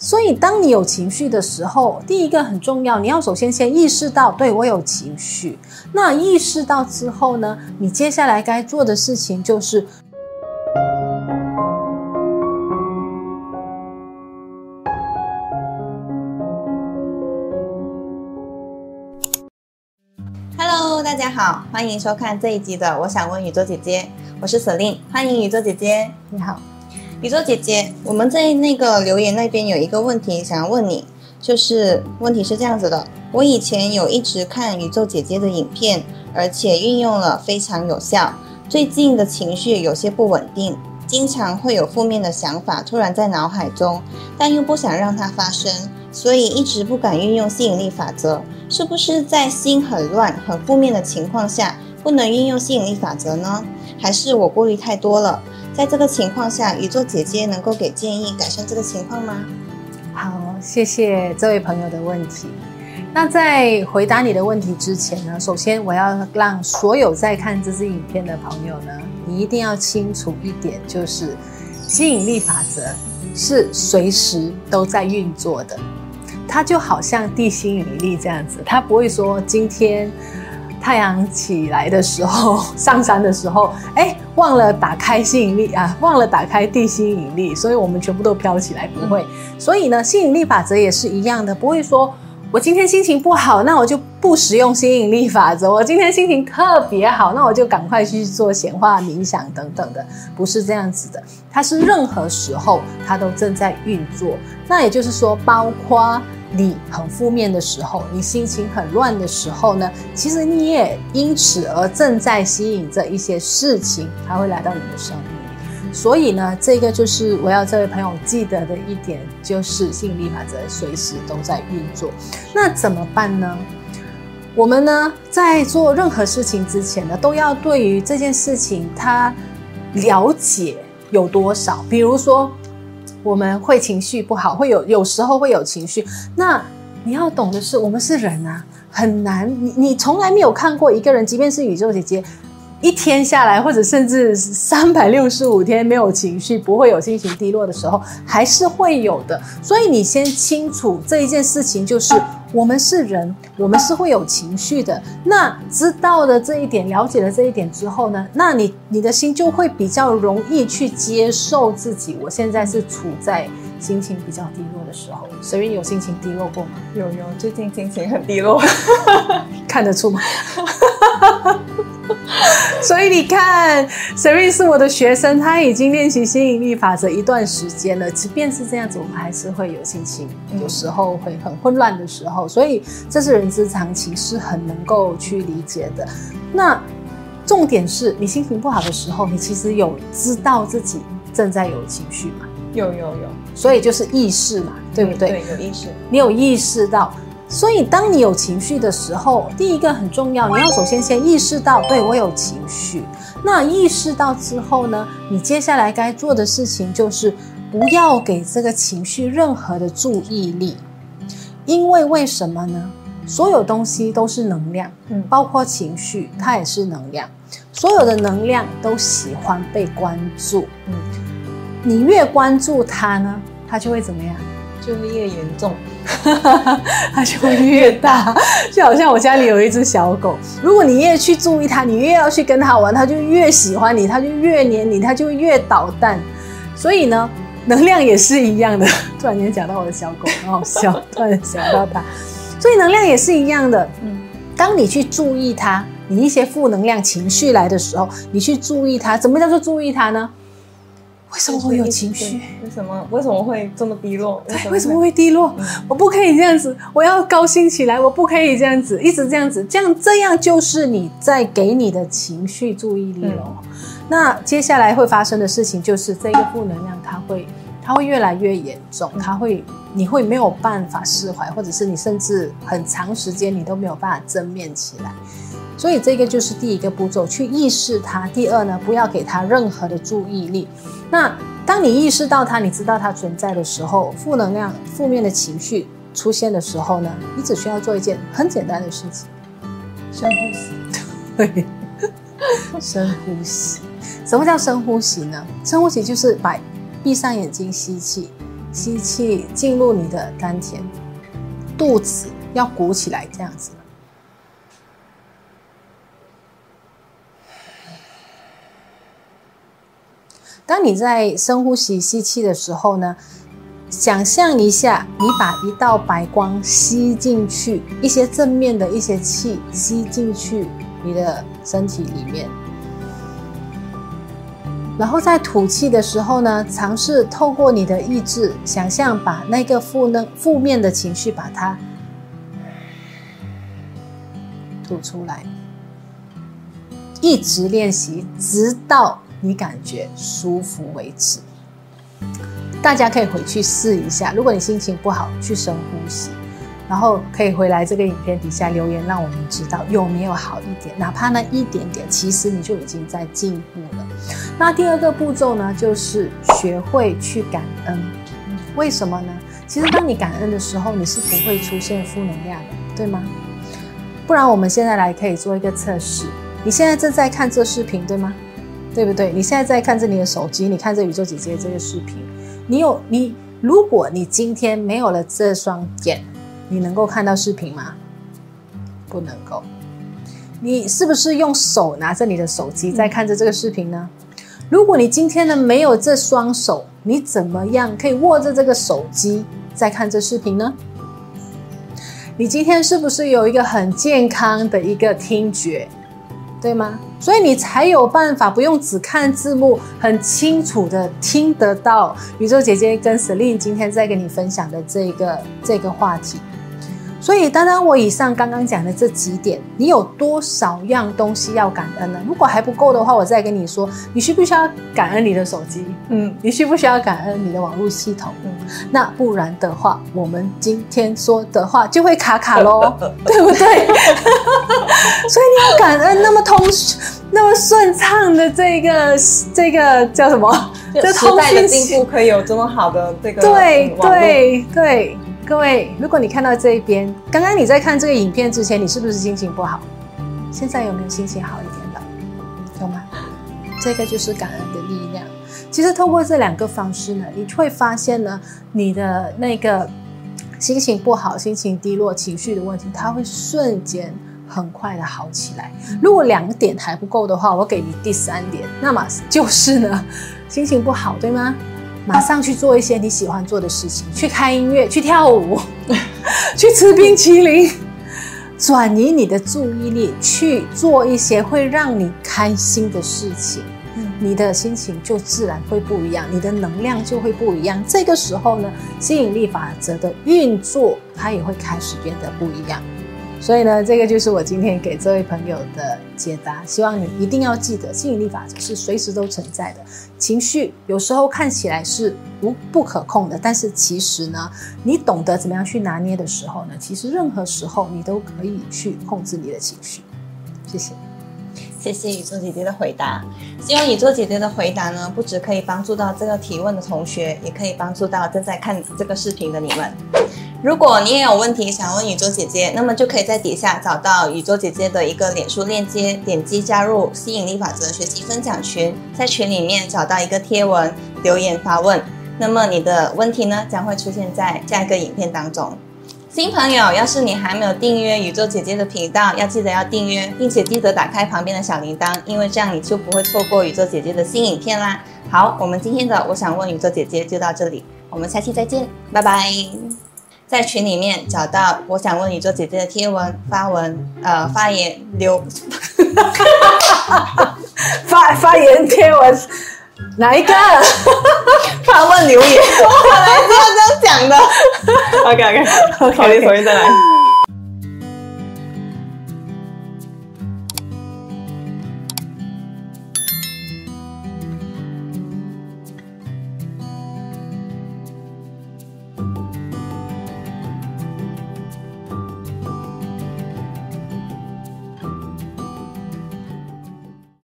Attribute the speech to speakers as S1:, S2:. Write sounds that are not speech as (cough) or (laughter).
S1: 所以，当你有情绪的时候，第一个很重要，你要首先先意识到，对，我有情绪。那意识到之后呢，你接下来该做的事情就是
S2: ，Hello，大家好，欢迎收看这一集的《我想问宇宙姐姐》，我是 Celine，欢迎宇宙姐姐，
S1: 你好。
S2: 宇宙姐姐，我们在那个留言那边有一个问题想要问你，就是问题是这样子的：我以前有一直看宇宙姐姐的影片，而且运用了非常有效。最近的情绪有些不稳定，经常会有负面的想法突然在脑海中，但又不想让它发生，所以一直不敢运用吸引力法则。是不是在心很乱、很负面的情况下，不能运用吸引力法则呢？还是我顾虑太多了？在这个情况下，宇宙姐姐能够给建议改善这个情况吗？
S1: 好，谢谢这位朋友的问题。那在回答你的问题之前呢，首先我要让所有在看这支影片的朋友呢，你一定要清楚一点，就是吸引力法则是随时都在运作的，它就好像地心引力这样子，它不会说今天。太阳起来的时候，上山的时候，哎，忘了打开吸引力啊，忘了打开地心引力，所以我们全部都飘起来，不会。所以呢，吸引力法则也是一样的，不会说我今天心情不好，那我就不使用吸引力法则；我今天心情特别好，那我就赶快去做显化、冥想等等的，不是这样子的。它是任何时候它都正在运作，那也就是说，包括。你很负面的时候，你心情很乱的时候呢，其实你也因此而正在吸引着一些事情，它会来到你的生命里。所以呢，这个就是我要这位朋友记得的一点，就是吸引力法则随时都在运作。那怎么办呢？我们呢，在做任何事情之前呢，都要对于这件事情它了解有多少。比如说。我们会情绪不好，会有有时候会有情绪。那你要懂的是，我们是人啊，很难。你你从来没有看过一个人，即便是宇宙姐姐，一天下来，或者甚至三百六十五天没有情绪，不会有心情低落的时候，还是会有的。所以你先清楚这一件事情，就是。我们是人，我们是会有情绪的。那知道了这一点，了解了这一点之后呢，那你你的心就会比较容易去接受自己。我现在是处在心情比较低落的时候。所以有心情低落过吗？
S2: 有有，最近心情很低落，(laughs)
S1: 看得出吗？(laughs) 所以你看，Siri 是我的学生，他已经练习吸引力法则一段时间了。即便是这样子，我们还是会有心情，有时候会很混乱的时候。所以这是人之常情，是很能够去理解的。那重点是你心情不好的时候，你其实有知道自己正在有情绪吗？
S2: 有有有。
S1: 所以就是意识嘛，对不对？
S2: 对，有意识。
S1: 你有意识到。所以，当你有情绪的时候，第一个很重要，你要首先先意识到，对，我有情绪。那意识到之后呢，你接下来该做的事情就是不要给这个情绪任何的注意力，因为为什么呢？所有东西都是能量，嗯，包括情绪，它也是能量。所有的能量都喜欢被关注，嗯，你越关注它呢，它就会怎么样？
S2: 就会越严重。(laughs)
S1: 它就会越大，(laughs) 就好像我家里有一只小狗，如果你越去注意它，你越要去跟它玩，它就越喜欢你，它就越黏你，它就越捣蛋。所以呢，能量也是一样的。(laughs) 突然间讲到我的小狗，很好笑。突然想到它，所以能量也是一样的。嗯，当你去注意它，你一些负能量情绪来的时候，你去注意它，怎么叫做注意它呢？为什么会有情绪？
S2: 为什么为什么会这么低落？
S1: 对，为什么会低落？我不可以这样子，我要高兴起来，我不可以这样子，一直这样子，这样这样就是你在给你的情绪注意力了。嗯。那接下来会发生的事情就是，这个负能量它会它会越来越严重，它会你会没有办法释怀，或者是你甚至很长时间你都没有办法正面起来。所以这个就是第一个步骤，去意识它。第二呢，不要给它任何的注意力。那当你意识到它，你知道它存在的时候，负能量、负面的情绪出现的时候呢，你只需要做一件很简单的事情：深呼吸。对，(laughs) 深呼吸。什么叫深呼吸呢？深呼吸就是把闭上眼睛吸气，吸气进入你的丹田，肚子要鼓起来，这样子。当你在深呼吸吸气的时候呢，想象一下，你把一道白光吸进去，一些正面的一些气吸进去你的身体里面，然后在吐气的时候呢，尝试透过你的意志，想象把那个负能负面的情绪把它吐出来，一直练习，直到。你感觉舒服为止，大家可以回去试一下。如果你心情不好，去深呼吸，然后可以回来这个影片底下留言，让我们知道有没有好一点，哪怕那一点点，其实你就已经在进步了。那第二个步骤呢，就是学会去感恩。为什么呢？其实当你感恩的时候，你是不会出现负能量的，对吗？不然我们现在来可以做一个测试。你现在正在看这视频，对吗？对不对？你现在在看着你的手机，你看着宇宙姐姐这个视频，你有你，如果你今天没有了这双眼，你能够看到视频吗？不能够。你是不是用手拿着你的手机在看着这个视频呢？如果你今天呢没有这双手，你怎么样可以握着这个手机在看这视频呢？你今天是不是有一个很健康的一个听觉？对吗？所以你才有办法不用只看字幕，很清楚的听得到宇宙姐姐跟 Celine 今天在跟你分享的这个这个话题。所以，当然我以上刚刚讲的这几点，你有多少样东西要感恩呢？如果还不够的话，我再跟你说，你需不需要感恩你的手机？嗯，你需不需要感恩你的网络系统？嗯，那不然的话，我们今天说的话就会卡卡喽，(laughs) 对不对？所以你要感恩那么通、那么顺畅的这个这个叫什么？这
S2: 时代的进步可以有这么好的这个
S1: 对对对。各位，如果你看到这一边，刚刚你在看这个影片之前，你是不是心情不好？现在有没有心情好一点了？有吗？这个就是感恩的力量。其实透过这两个方式呢，你会发现呢，你的那个心情不好、心情低落、情绪的问题，它会瞬间很快的好起来。如果两点还不够的话，我给你第三点，那么就是呢，心情不好，对吗？马上去做一些你喜欢做的事情，去开音乐，(laughs) 去跳舞，(laughs) 去吃冰淇淋，转移你的注意力，去做一些会让你开心的事情，你的心情就自然会不一样，你的能量就会不一样。这个时候呢，吸引力法则的运作，它也会开始变得不一样。所以呢，这个就是我今天给这位朋友的解答。希望你一定要记得，吸引力法则是随时都存在的。情绪有时候看起来是无不可控的，但是其实呢，你懂得怎么样去拿捏的时候呢，其实任何时候你都可以去控制你的情绪。谢谢，
S2: 谢谢宇宙姐姐的回答。希望宇宙姐姐的回答呢，不只可以帮助到这个提问的同学，也可以帮助到正在看这个视频的你们。如果你也有问题想问宇宙姐姐，那么就可以在底下找到宇宙姐姐的一个脸书链接，点击加入吸引力法则学习分享群，在群里面找到一个贴文留言发问，那么你的问题呢将会出现在下一个影片当中。新朋友，要是你还没有订阅宇宙姐姐的频道，要记得要订阅，并且记得打开旁边的小铃铛，因为这样你就不会错过宇宙姐姐的新影片啦。好，我们今天的我想问宇宙姐姐就到这里，我们下期再见，拜拜。在群里面找到我想问你做姐姐的贴文发文，呃，发言留 (laughs)
S1: 发发言贴文哪一个？(laughs)
S2: 发问留言，我本来是要这样讲的。OK OK OK，重新再来。